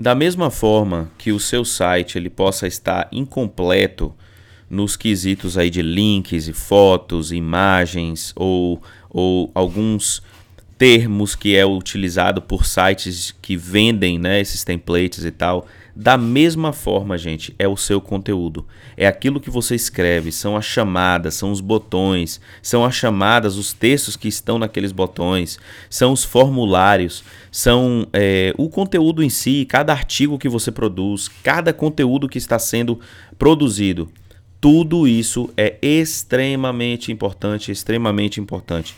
Da mesma forma que o seu site ele possa estar incompleto nos quesitos aí de links e fotos, imagens ou, ou alguns termos que é utilizado por sites que vendem né, esses templates e tal. Da mesma forma, gente, é o seu conteúdo. É aquilo que você escreve, são as chamadas, são os botões, são as chamadas, os textos que estão naqueles botões, são os formulários, são é, o conteúdo em si, cada artigo que você produz, cada conteúdo que está sendo produzido. Tudo isso é extremamente importante, extremamente importante.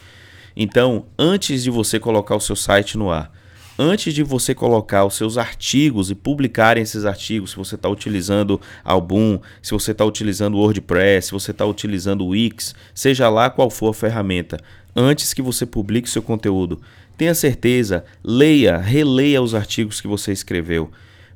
Então, antes de você colocar o seu site no ar, antes de você colocar os seus artigos e publicarem esses artigos, se você está utilizando Album, se você está utilizando WordPress, se você está utilizando Wix, seja lá qual for a ferramenta, antes que você publique seu conteúdo, tenha certeza, leia, releia os artigos que você escreveu.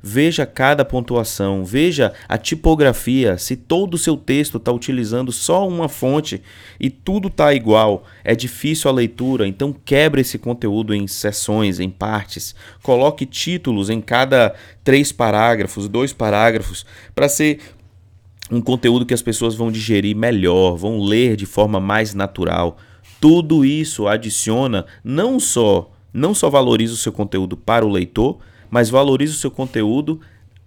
Veja cada pontuação, veja a tipografia, se todo o seu texto está utilizando só uma fonte e tudo está igual, é difícil a leitura, então quebre esse conteúdo em seções, em partes, coloque títulos em cada três parágrafos, dois parágrafos, para ser um conteúdo que as pessoas vão digerir melhor, vão ler de forma mais natural. Tudo isso adiciona não só não só valoriza o seu conteúdo para o leitor, mas valorize o seu conteúdo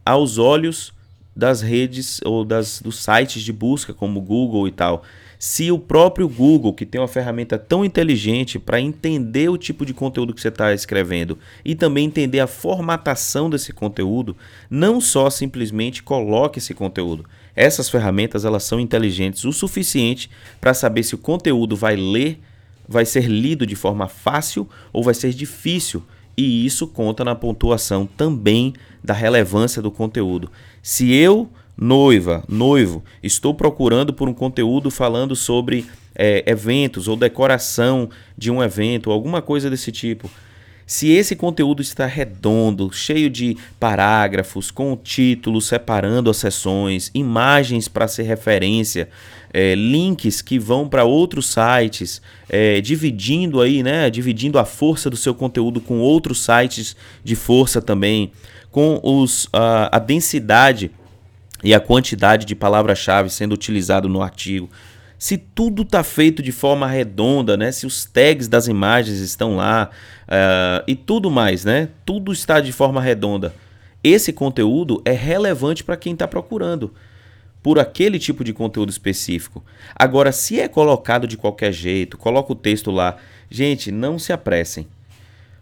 aos olhos das redes ou das, dos sites de busca, como Google e tal. Se o próprio Google, que tem uma ferramenta tão inteligente para entender o tipo de conteúdo que você está escrevendo e também entender a formatação desse conteúdo, não só simplesmente coloque esse conteúdo. Essas ferramentas elas são inteligentes o suficiente para saber se o conteúdo vai ler, vai ser lido de forma fácil ou vai ser difícil e isso conta na pontuação também da relevância do conteúdo. Se eu, noiva, noivo, estou procurando por um conteúdo falando sobre é, eventos ou decoração de um evento, alguma coisa desse tipo. Se esse conteúdo está redondo, cheio de parágrafos, com títulos separando as sessões, imagens para ser referência, é, links que vão para outros sites, é, dividindo aí, né, dividindo a força do seu conteúdo com outros sites de força também, com os, a, a densidade e a quantidade de palavras-chave sendo utilizado no artigo. Se tudo está feito de forma redonda, né? Se os tags das imagens estão lá uh, e tudo mais, né? Tudo está de forma redonda. Esse conteúdo é relevante para quem está procurando por aquele tipo de conteúdo específico. Agora, se é colocado de qualquer jeito, coloca o texto lá. Gente, não se apressem.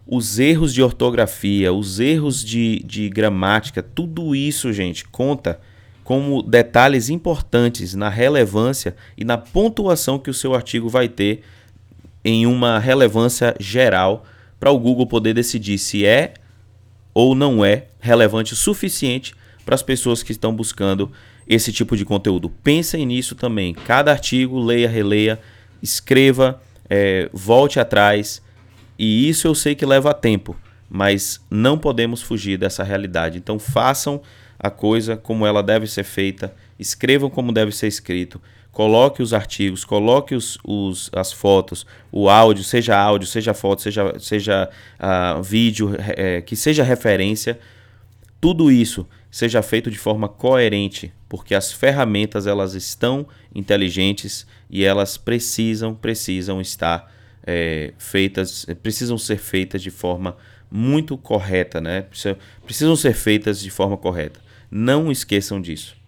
Os erros de ortografia, os erros de, de gramática, tudo isso, gente, conta como detalhes importantes na relevância e na pontuação que o seu artigo vai ter em uma relevância geral para o Google poder decidir se é ou não é relevante o suficiente para as pessoas que estão buscando esse tipo de conteúdo. Pensem nisso também. Cada artigo, leia, releia, escreva, é, volte atrás. E isso eu sei que leva tempo, mas não podemos fugir dessa realidade. Então façam a coisa como ela deve ser feita, escrevam como deve ser escrito, coloque os artigos, coloque os, os, as fotos, o áudio, seja áudio, seja foto, seja, seja uh, vídeo, é, que seja referência, tudo isso seja feito de forma coerente, porque as ferramentas elas estão inteligentes e elas precisam precisam estar é, feitas, precisam ser feitas de forma muito correta, né? Precisam ser feitas de forma correta. Não esqueçam disso.